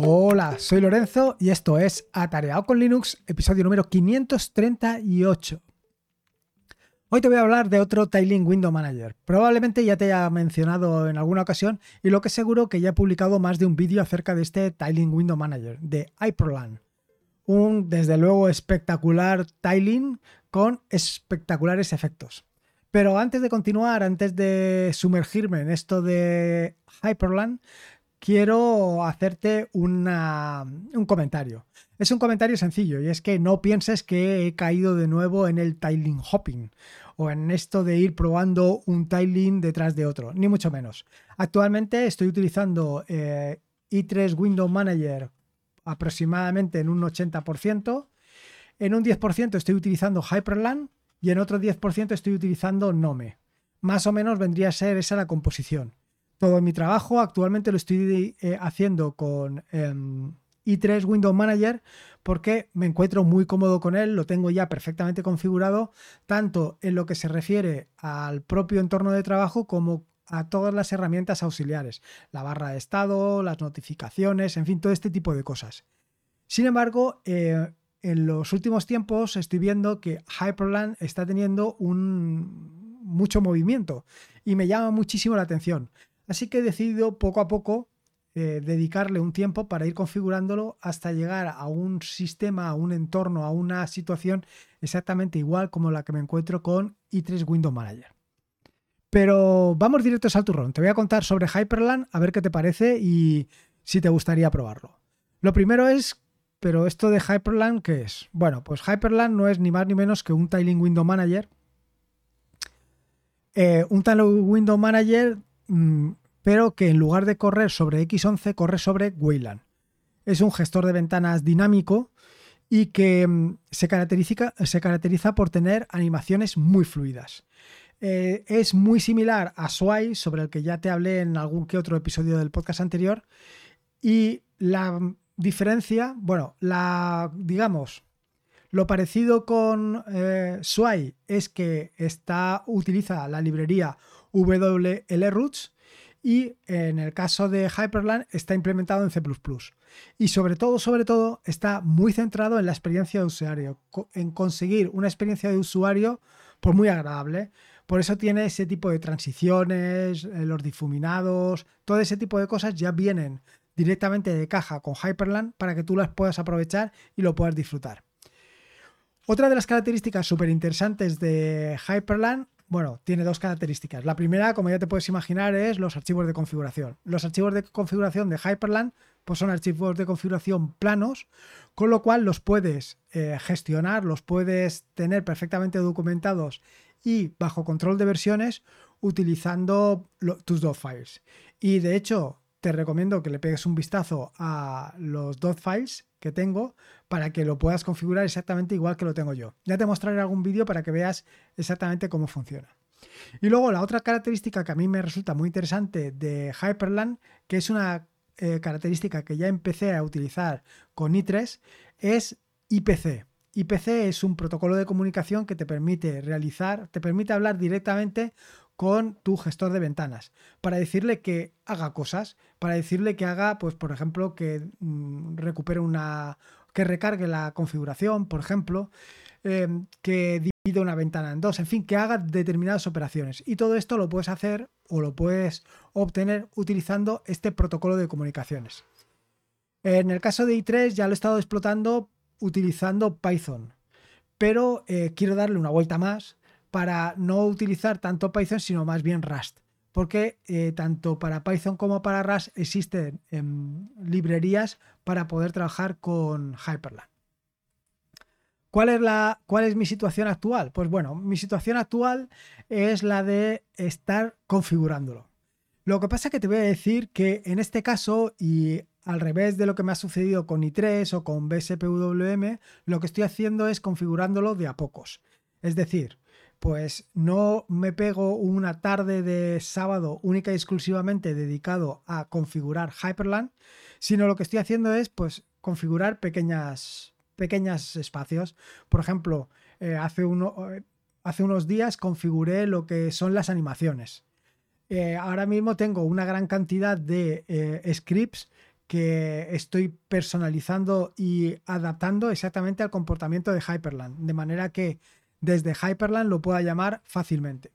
Hola, soy Lorenzo y esto es Atareado con Linux, episodio número 538. Hoy te voy a hablar de otro Tiling Window Manager. Probablemente ya te haya mencionado en alguna ocasión y lo que seguro que ya he publicado más de un vídeo acerca de este Tiling Window Manager de Hyperland. Un desde luego espectacular tiling con espectaculares efectos. Pero antes de continuar, antes de sumergirme en esto de Hyperland, quiero hacerte un comentario. Es un comentario sencillo y es que no pienses que he caído de nuevo en el tiling hopping o en esto de ir probando un tiling detrás de otro, ni mucho menos. Actualmente estoy utilizando eh, i3 Window Manager aproximadamente en un 80%, en un 10% estoy utilizando Hyperland y en otro 10% estoy utilizando Nome. Más o menos vendría a ser esa la composición. Todo mi trabajo actualmente lo estoy eh, haciendo con em, i3 Windows Manager porque me encuentro muy cómodo con él, lo tengo ya perfectamente configurado, tanto en lo que se refiere al propio entorno de trabajo como a todas las herramientas auxiliares, la barra de estado, las notificaciones, en fin, todo este tipo de cosas. Sin embargo, eh, en los últimos tiempos estoy viendo que Hyperland está teniendo un mucho movimiento y me llama muchísimo la atención. Así que he decidido poco a poco eh, dedicarle un tiempo para ir configurándolo hasta llegar a un sistema, a un entorno, a una situación exactamente igual como la que me encuentro con i3 Window Manager. Pero vamos directos al turrón. Te voy a contar sobre Hyperland, a ver qué te parece y si te gustaría probarlo. Lo primero es, pero esto de Hyperland, ¿qué es? Bueno, pues Hyperland no es ni más ni menos que un Tiling Window Manager. Eh, un Tiling Window Manager pero que en lugar de correr sobre X11 corre sobre Wayland. Es un gestor de ventanas dinámico y que mm, se caracteriza, se caracteriza por tener animaciones muy fluidas. Eh, es muy similar a Sway, sobre el que ya te hablé en algún que otro episodio del podcast anterior. Y la diferencia, bueno, la, digamos, lo parecido con eh, es que está, utiliza la librería WLRoots y en el caso de Hyperland está implementado en C++. Y sobre todo, sobre todo, está muy centrado en la experiencia de usuario, en conseguir una experiencia de usuario por muy agradable. Por eso tiene ese tipo de transiciones, eh, los difuminados, todo ese tipo de cosas ya vienen directamente de caja con Hyperland para que tú las puedas aprovechar y lo puedas disfrutar. Otra de las características súper interesantes de Hyperland bueno, tiene dos características. La primera, como ya te puedes imaginar, es los archivos de configuración. Los archivos de configuración de Hyperland pues son archivos de configuración planos, con lo cual los puedes eh, gestionar, los puedes tener perfectamente documentados y bajo control de versiones utilizando tus dot files. Y de hecho, te recomiendo que le pegues un vistazo a los dot files que tengo para que lo puedas configurar exactamente igual que lo tengo yo. Ya te mostraré algún vídeo para que veas exactamente cómo funciona. Y luego la otra característica que a mí me resulta muy interesante de Hyperland, que es una eh, característica que ya empecé a utilizar con i3, es IPC. IPC es un protocolo de comunicación que te permite realizar, te permite hablar directamente con tu gestor de ventanas para decirle que haga cosas, para decirle que haga, pues por ejemplo, que mm, recupere una, que recargue la configuración, por ejemplo, em, que divida una ventana en dos, en fin, que haga determinadas operaciones. Y todo esto lo puedes hacer o lo puedes obtener utilizando este protocolo de comunicaciones. En el caso de i3 ya lo he estado explotando utilizando Python, pero eh, quiero darle una vuelta más para no utilizar tanto Python, sino más bien Rust. Porque eh, tanto para Python como para Rust existen em, librerías para poder trabajar con Hyperland. ¿Cuál es, la, ¿Cuál es mi situación actual? Pues bueno, mi situación actual es la de estar configurándolo. Lo que pasa es que te voy a decir que en este caso, y al revés de lo que me ha sucedido con i3 o con BSPWM, lo que estoy haciendo es configurándolo de a pocos. Es decir, pues no me pego una tarde de sábado única y exclusivamente dedicado a configurar Hyperland, sino lo que estoy haciendo es pues configurar pequeñas, pequeños espacios. Por ejemplo, eh, hace, eh, hace unos días configuré lo que son las animaciones. Eh, ahora mismo tengo una gran cantidad de scripts que estoy personalizando y adaptando exactamente al comportamiento de Hyperland, de manera que desde Hyperland lo pueda llamar fácilmente.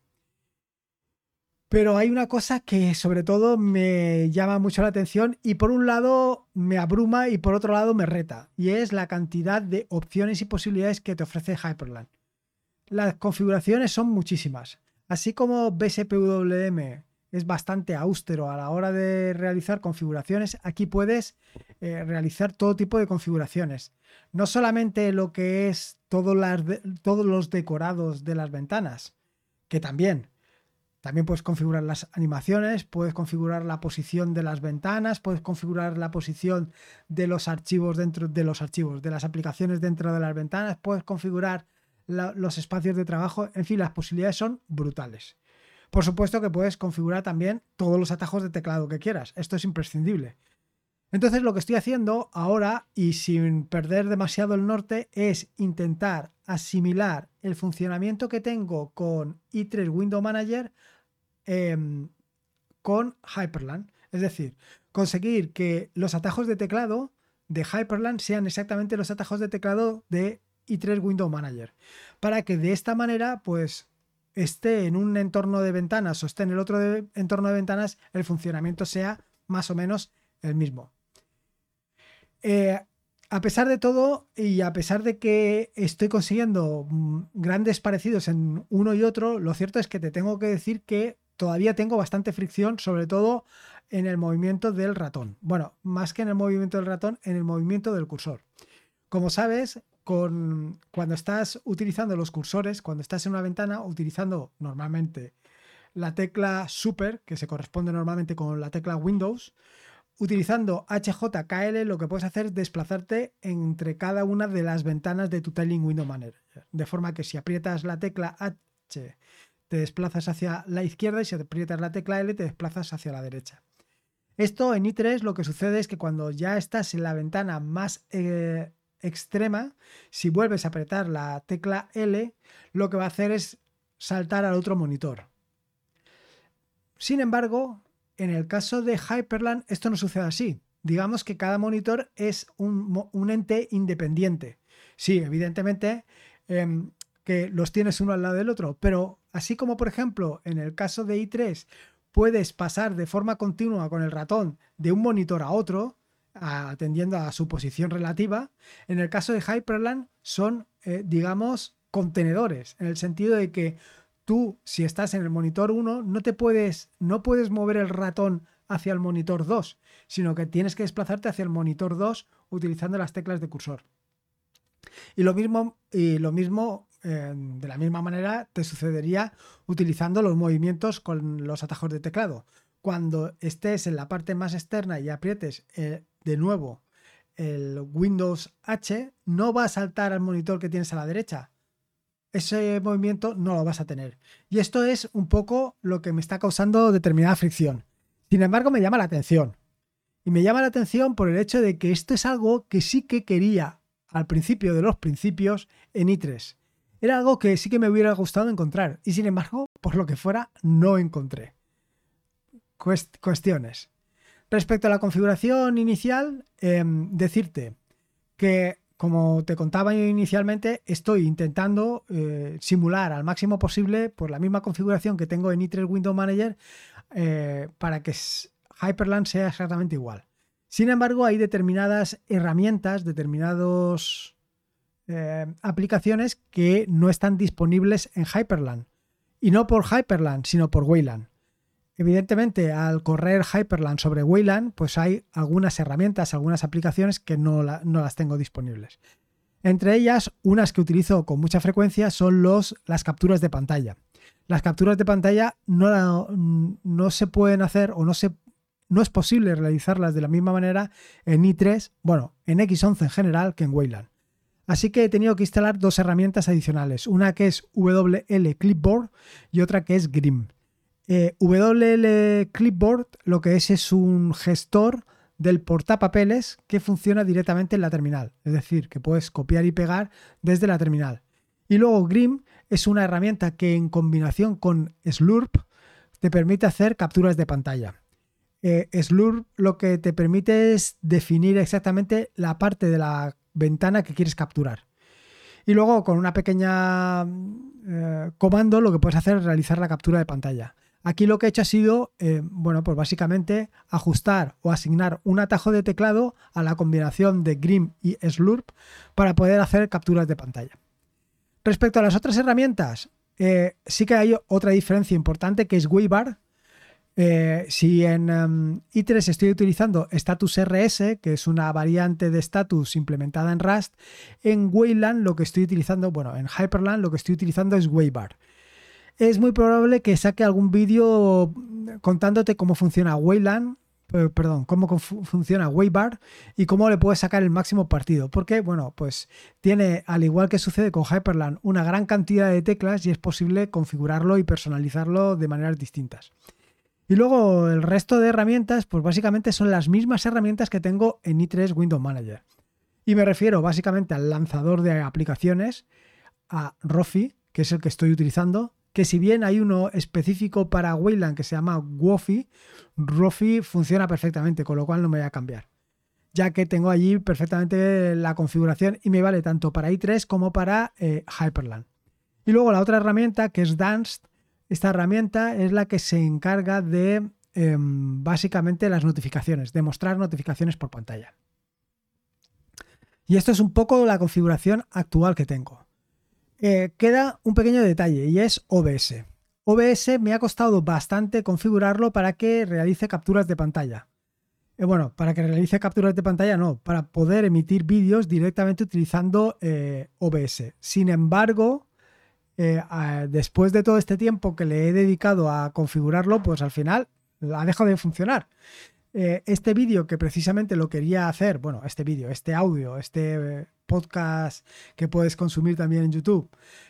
Pero hay una cosa que sobre todo me llama mucho la atención y por un lado me abruma y por otro lado me reta, y es la cantidad de opciones y posibilidades que te ofrece Hyperland. Las configuraciones son muchísimas. Así como BSPWM es bastante austero a la hora de realizar configuraciones, aquí puedes eh, realizar todo tipo de configuraciones. No solamente lo que es todos los decorados de las ventanas, que también, también puedes configurar las animaciones, puedes configurar la posición de las ventanas, puedes configurar la posición de los archivos dentro de los archivos, de las aplicaciones dentro de las ventanas, puedes configurar los espacios de trabajo, en fin, las posibilidades son brutales. Por supuesto que puedes configurar también todos los atajos de teclado que quieras, esto es imprescindible. Entonces lo que estoy haciendo ahora y sin perder demasiado el norte es intentar asimilar el funcionamiento que tengo con i3 Window Manager Em, con Hyperland. Es decir, conseguir que los atajos de teclado de Hyperland sean exactamente los atajos de teclado de i3 Window Manager. Para que de esta manera, pues esté en un entorno de ventanas o esté en el otro entorno de ventanas, el funcionamiento sea más o menos el mismo. Eh, a pesar de todo y a pesar de que estoy consiguiendo mm, grandes parecidos en uno y otro, lo cierto es que te tengo que decir que todavía tengo bastante fricción, sobre todo en el movimiento del ratón. Bueno, más que en el movimiento del ratón, en el movimiento del cursor. Como sabes, con, cuando estás utilizando los cursores, cuando estás en una ventana, utilizando normalmente la tecla Super, que se corresponde normalmente con la tecla Windows, utilizando HJKL lo que puedes hacer es desplazarte entre cada una de las ventanas de tu Tiling Window Manager. De forma que si aprietas la tecla H te desplazas hacia la izquierda y si aprietas la tecla L te desplazas hacia la derecha. Esto en i3 lo que sucede es que cuando ya estás en la ventana más eh, extrema, si vuelves a apretar la tecla L, lo que va a hacer es saltar al otro monitor. Sin embargo, en el caso de Hyperland esto no sucede así. Digamos que cada monitor es un, ente independiente. Sí, evidentemente em, que los tienes uno al lado del otro, pero así como por ejemplo en el caso de i3 puedes pasar de forma continua con el ratón de un monitor a otro, atendiendo a su posición relativa, en el caso de Hyperland son, eh, digamos, contenedores, en el sentido de que tú, si estás en el monitor 1, no te puedes, no puedes mover el ratón hacia el monitor 2, sino que tienes que desplazarte hacia el monitor 2 utilizando las teclas de cursor. Y lo mismo, y lo mismo de la misma manera te sucedería utilizando los movimientos con los atajos de teclado. Cuando estés en la parte más externa y aprietes eh, de nuevo el Windows H, no va a saltar al monitor que tienes a la derecha. Ese movimiento no lo vas a tener. Y esto es un poco lo que me está causando determinada fricción. Sin embargo, me llama la atención. Y me llama la atención por el hecho de que esto es algo que sí que quería al principio de los principios en i3. Era algo que sí que me hubiera gustado encontrar y sin embargo, por lo que fuera, no encontré. cuestiones. Respecto a la configuración inicial, em, decirte que, como te contaba inicialmente, estoy intentando eh, simular al máximo posible por la misma configuración que tengo en i3 Window Manager eh, para que Hyperland sea exactamente igual. Sin embargo, hay determinadas herramientas, determinados eh, aplicaciones que no están disponibles en Hyperland. Y no por Hyperland, sino por Wayland. Evidentemente, al correr Hyperland sobre Wayland, pues hay algunas herramientas, algunas aplicaciones que no, las tengo disponibles. Entre ellas, unas que utilizo con mucha frecuencia son las capturas de pantalla. Las capturas de pantalla no, se pueden hacer o no, no es posible realizarlas de la misma manera en i3, bueno, en X11 en general que en Wayland. Así que he tenido que instalar dos herramientas adicionales, una que es WL Clipboard y otra que es Grim. Eh, WL Clipboard lo que es es un gestor del portapapeles que funciona directamente en la terminal, es decir, que puedes copiar y pegar desde la terminal. Y luego Grim es una herramienta que en combinación con Slurp te permite hacer capturas de pantalla. Eh, Slurp lo que te permite es definir exactamente la parte de la ventana que quieres capturar. Y luego con una pequeña eh, comando lo que puedes hacer es realizar la captura de pantalla. Aquí lo que he hecho ha sido, eh, bueno, pues básicamente ajustar o asignar un atajo de teclado a la combinación de Grim y Slurp para poder hacer capturas de pantalla. Respecto a las otras herramientas, eh, sí que hay otra diferencia importante que es Waybar. Eh, si en um, i3 estoy utilizando Status RS, que es una variante de status implementada en Rust, en Wayland lo que estoy utilizando, bueno, en Hyperland lo que estoy utilizando es Waybar es muy probable que saque algún vídeo contándote cómo funciona Wayland, perdón, cómo funciona Waybar y cómo le puedes sacar el máximo partido. Porque, bueno, pues tiene, al igual que sucede con Hyperland, una gran cantidad de teclas y es posible configurarlo y personalizarlo de maneras distintas. Y luego el resto de herramientas, pues básicamente son las mismas herramientas que tengo en i3 Windows Manager. Y me refiero básicamente al lanzador de aplicaciones, a Rofi, que es el que estoy utilizando, que si bien hay uno específico para Wayland que se llama Wofi, Rofi funciona perfectamente, con lo cual no me voy a cambiar. Ya que tengo allí perfectamente la configuración y me vale tanto para i3 como para eh, Hyperland. Y luego la otra herramienta que es Dance, esta herramienta es la que se encarga de em, básicamente las notificaciones, de mostrar notificaciones por pantalla. Y esto es un poco la configuración actual que tengo. Eh, queda un pequeño detalle y es OBS. OBS me ha costado bastante configurarlo para que realice capturas de pantalla. Eh, bueno, para que realice capturas de pantalla no, para poder emitir vídeos directamente utilizando eh, OBS. Sin embargo, después de todo este tiempo que le he dedicado a configurarlo, pues al final ha dejado de funcionar. Este vídeo que precisamente lo quería hacer, bueno, este vídeo, este audio, este podcast que puedes consumir también en YouTube,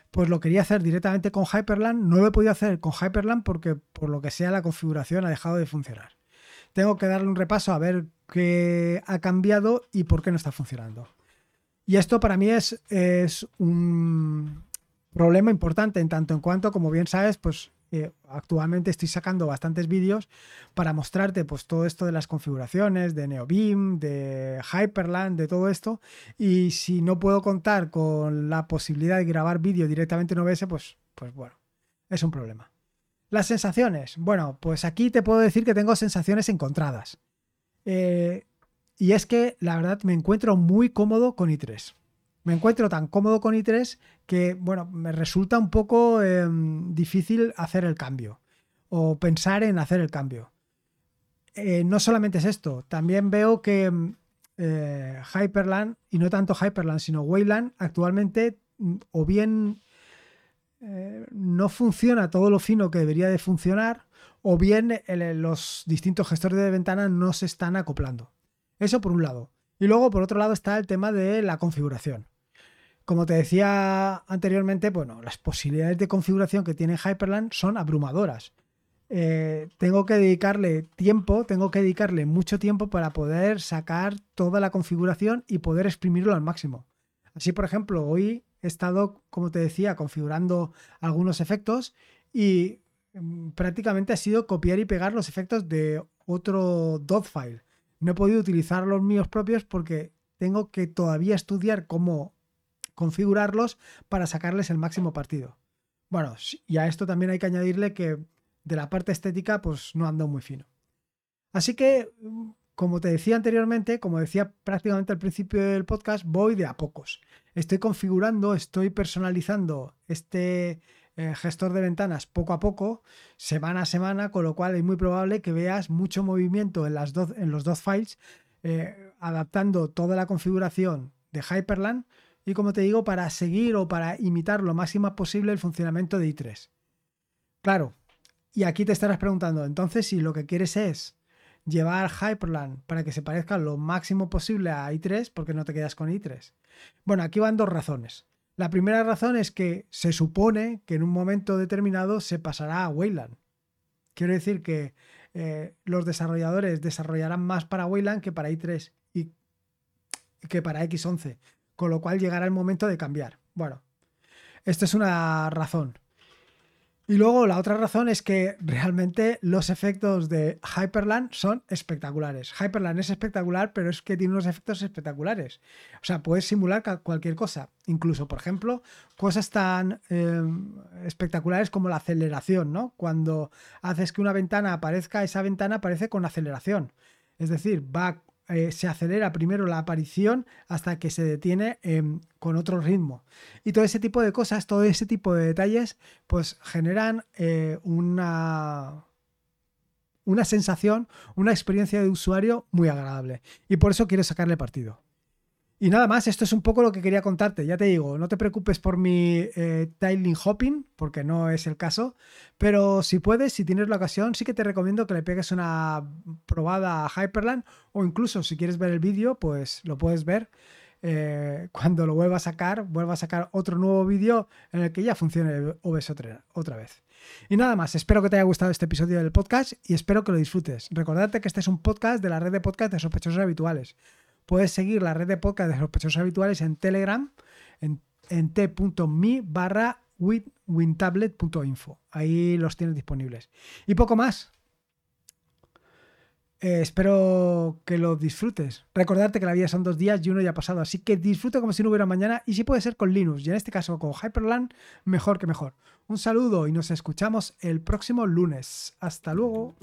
pues lo quería hacer directamente con Hyperland. No lo he podido hacer con Hyperland porque por lo que sea la configuración ha dejado de funcionar. Tengo que darle un repaso a ver qué ha cambiado y por qué no está funcionando. Y esto para mí es, es un problema importante en tanto en cuanto, como bien sabes, pues actualmente estoy sacando bastantes vídeos para mostrarte pues todo esto de las configuraciones de NeoBeam, de Hyperland, de todo esto. Y si no puedo contar con la posibilidad de grabar vídeo directamente en OBS, pues, pues bueno, es un problema. Las sensaciones. Bueno, pues aquí te puedo decir que tengo sensaciones encontradas. Eh, y es que la verdad me encuentro muy cómodo con i3 me encuentro tan cómodo con i3 que, bueno, me resulta un poco em, difícil hacer el cambio o pensar en hacer el cambio. Eh, no solamente es esto, también veo que em, eh, Hyperland, y no tanto Hyperland, sino Wayland, actualmente mm, o bien eh, no funciona todo lo fino que debería de funcionar, o bien los distintos gestores de ventanas no se están acoplando. Eso por un lado. Y luego, por otro lado, está el tema de la configuración. Como te decía anteriormente, bueno, las posibilidades de configuración que tiene Hyperland son abrumadoras. Eh, tengo que dedicarle tiempo, tengo que dedicarle mucho tiempo para poder sacar toda la configuración y poder exprimirlo al máximo. Así, por ejemplo, hoy he estado, como te decía, configurando algunos efectos y mm, prácticamente ha sido copiar y pegar los efectos de otro dot file. No he podido utilizar los míos propios porque tengo que todavía estudiar cómo configurarlos para sacarles el máximo partido. Bueno, y a esto también hay que añadirle que de la parte estética pues no ando muy fino. Así que, como te decía anteriormente, como decía prácticamente al principio del podcast, voy de a pocos. Estoy configurando, estoy personalizando este eh, gestor de ventanas poco a poco, semana a semana, con lo cual es muy probable que veas mucho movimiento en, las en los dos files, eh, adaptando toda la configuración de Hyperland y como te digo, para seguir o para imitar lo máximo posible el funcionamiento de i3. Claro, y aquí te estarás preguntando, entonces si lo que quieres es llevar Hyperland para que se parezca lo máximo posible a i3, ¿por qué no te quedas con i3? Bueno, aquí van dos razones. La primera razón es que se supone que en un momento determinado se pasará a Wayland. Quiero decir que eh, los desarrolladores desarrollarán más para Wayland que para i3 y que para X11 con lo cual llegará el momento de cambiar. Bueno, esta es una razón. Y luego la otra razón es que realmente los efectos de Hyperland son espectaculares. Hyperland es espectacular, pero es que tiene unos efectos espectaculares. O sea, puedes simular cualquier cosa. Incluso, por ejemplo, cosas tan em, espectaculares como la aceleración, ¿no? Cuando haces que una ventana aparezca, esa ventana aparece con aceleración. Es decir, va eh, se acelera primero la aparición hasta que se detiene em, con otro ritmo. Y todo ese tipo de cosas, todo ese tipo de detalles, pues generan eh, una, una sensación, una experiencia de usuario muy agradable. Y por eso quiero sacarle partido. Y nada más, esto es un poco lo que quería contarte. Ya te digo, no te preocupes por mi eh, tiling hopping, porque no es el caso. Pero si puedes, si tienes la ocasión, sí que te recomiendo que le pegues una probada a Hyperland. O incluso si quieres ver el vídeo, pues lo puedes ver. Eh, cuando lo vuelva a sacar, vuelva a sacar otro nuevo vídeo en el que ya funcione OBS otra, otra vez. Y nada más, espero que te haya gustado este episodio del podcast y espero que lo disfrutes. Recordarte que este es un podcast de la red de podcast de sospechosos habituales. Puedes seguir la red de podcast de sospechosos habituales en Telegram, en, t.me barra. Ahí los tienes disponibles. Y poco más. Eh, espero que lo disfrutes. Recordarte que la vida son dos días y uno ya ha pasado, así que disfruta como si no hubiera mañana y si puede ser con Linux y en este caso con Hyperland, mejor que mejor. Un saludo y nos escuchamos el próximo lunes. Hasta luego.